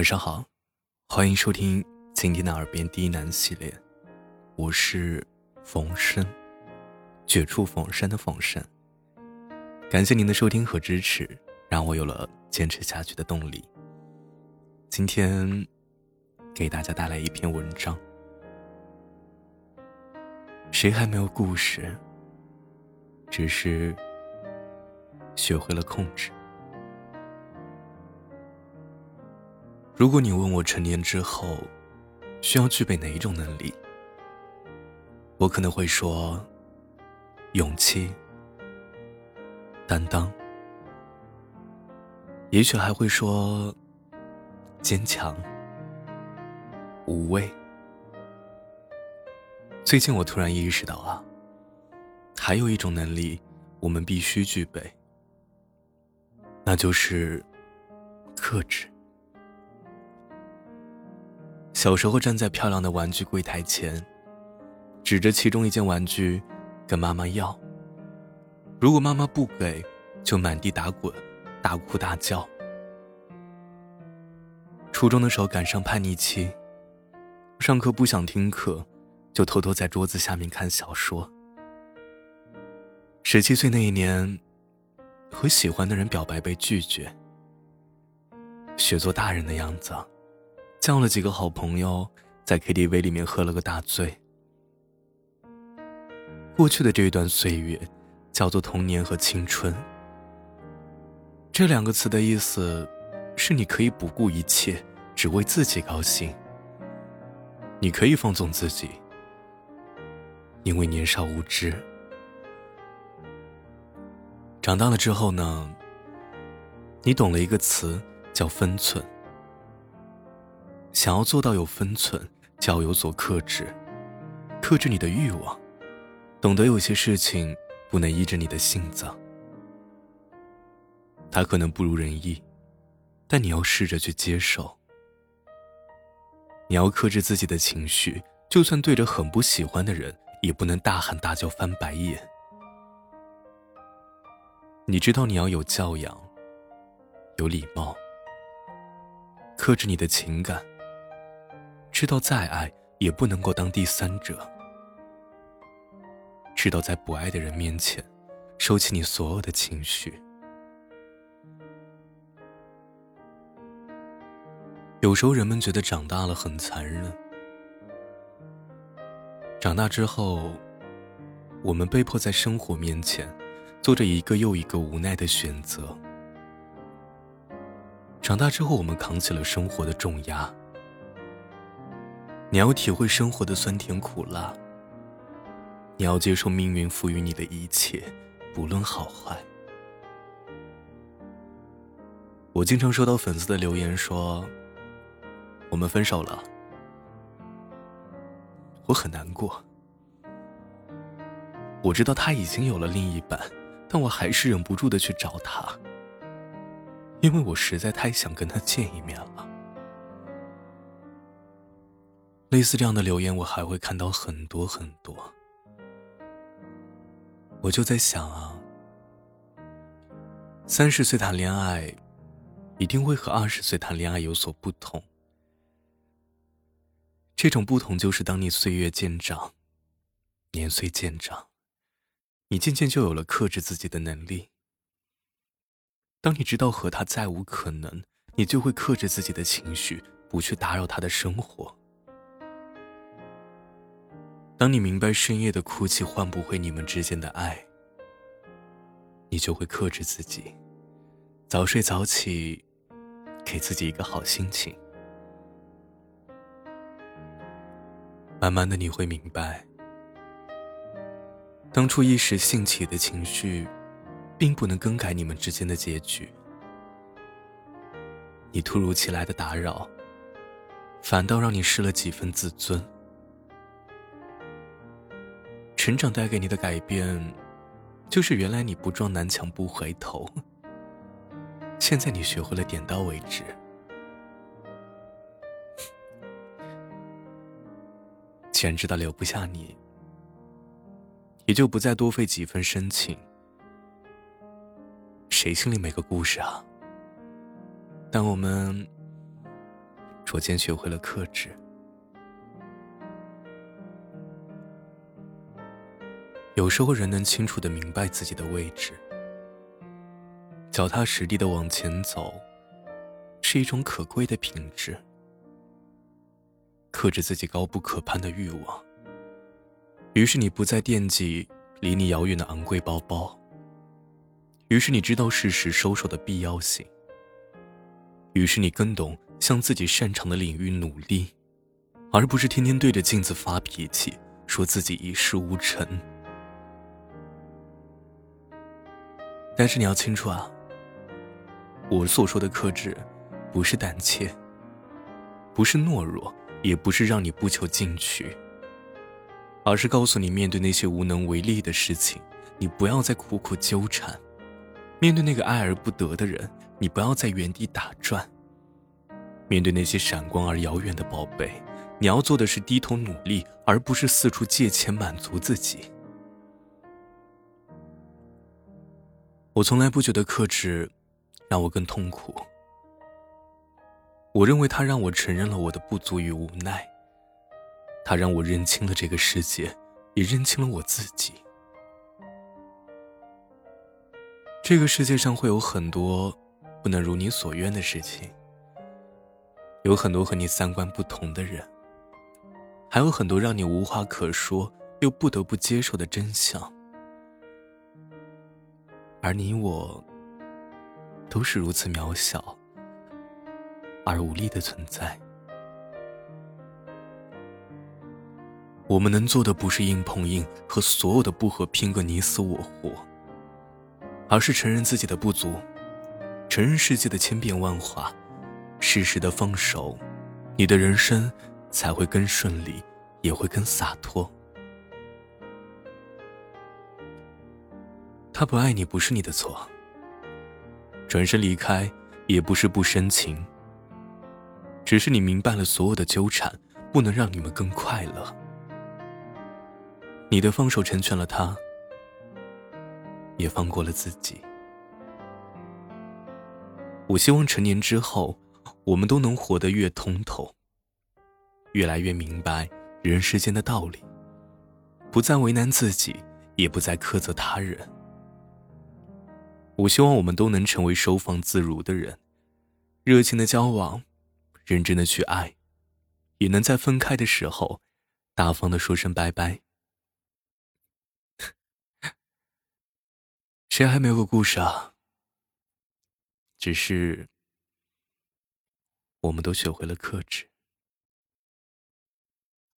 晚上好，欢迎收听今天的耳边低喃系列，我是冯生，绝处逢生的冯生。感谢您的收听和支持，让我有了坚持下去的动力。今天给大家带来一篇文章，谁还没有故事？只是学会了控制。如果你问我成年之后需要具备哪一种能力，我可能会说勇气、担当，也许还会说坚强、无畏。最近我突然意识到啊，还有一种能力我们必须具备，那就是克制。小时候站在漂亮的玩具柜台前，指着其中一件玩具，跟妈妈要。如果妈妈不给，就满地打滚，大哭大叫。初中的时候赶上叛逆期，上课不想听课，就偷偷在桌子下面看小说。十七岁那一年，和喜欢的人表白被拒绝，学做大人的样子。叫了几个好朋友，在 KTV 里面喝了个大醉。过去的这一段岁月，叫做童年和青春。这两个词的意思，是你可以不顾一切，只为自己高兴。你可以放纵自己，因为年少无知。长大了之后呢？你懂了一个词，叫分寸。想要做到有分寸，就要有所克制，克制你的欲望，懂得有些事情不能依着你的性子。他可能不如人意，但你要试着去接受。你要克制自己的情绪，就算对着很不喜欢的人，也不能大喊大叫、翻白眼。你知道你要有教养，有礼貌，克制你的情感。知道再爱也不能够当第三者，知道在不爱的人面前收起你所有的情绪。有时候人们觉得长大了很残忍，长大之后，我们被迫在生活面前做着一个又一个无奈的选择。长大之后，我们扛起了生活的重压。你要体会生活的酸甜苦辣，你要接受命运赋予你的一切，不论好坏。我经常收到粉丝的留言说：“我们分手了。”我很难过。我知道他已经有了另一半，但我还是忍不住的去找他，因为我实在太想跟他见一面了。类似这样的留言，我还会看到很多很多。我就在想啊，三十岁谈恋爱，一定会和二十岁谈恋爱有所不同。这种不同就是，当你岁月渐长，年岁渐长，你渐渐就有了克制自己的能力。当你知道和他再无可能，你就会克制自己的情绪，不去打扰他的生活。当你明白深夜的哭泣换不回你们之间的爱，你就会克制自己，早睡早起，给自己一个好心情。慢慢的你会明白，当初一时兴起的情绪，并不能更改你们之间的结局。你突如其来的打扰，反倒让你失了几分自尊。成长带给你的改变，就是原来你不撞南墙不回头。现在你学会了点到为止。既然知道留不下你，也就不再多费几分深情。谁心里没个故事啊？但我们逐渐学会了克制。有时候，人能清楚的明白自己的位置，脚踏实地的往前走，是一种可贵的品质。克制自己高不可攀的欲望，于是你不再惦记离你遥远的昂贵包包。于是你知道适时收手的必要性。于是你更懂向自己擅长的领域努力，而不是天天对着镜子发脾气，说自己一事无成。但是你要清楚啊，我所说的克制，不是胆怯，不是懦弱，也不是让你不求进取，而是告诉你，面对那些无能为力的事情，你不要再苦苦纠缠；面对那个爱而不得的人，你不要在原地打转；面对那些闪光而遥远的宝贝，你要做的是低头努力，而不是四处借钱满足自己。我从来不觉得克制让我更痛苦。我认为它让我承认了我的不足与无奈，它让我认清了这个世界，也认清了我自己。这个世界上会有很多不能如你所愿的事情，有很多和你三观不同的人，还有很多让你无话可说又不得不接受的真相。而你我，都是如此渺小而无力的存在。我们能做的不是硬碰硬和所有的不和拼个你死我活，而是承认自己的不足，承认世界的千变万化，适时的放手，你的人生才会更顺利，也会更洒脱。他不爱你不是你的错，转身离开也不是不深情，只是你明白了所有的纠缠不能让你们更快乐。你的放手成全了他，也放过了自己。我希望成年之后，我们都能活得越通透，越来越明白人世间的道理，不再为难自己，也不再苛责他人。我希望我们都能成为收放自如的人，热情的交往，认真的去爱，也能在分开的时候，大方的说声拜拜。谁还没有个故事啊？只是，我们都学会了克制。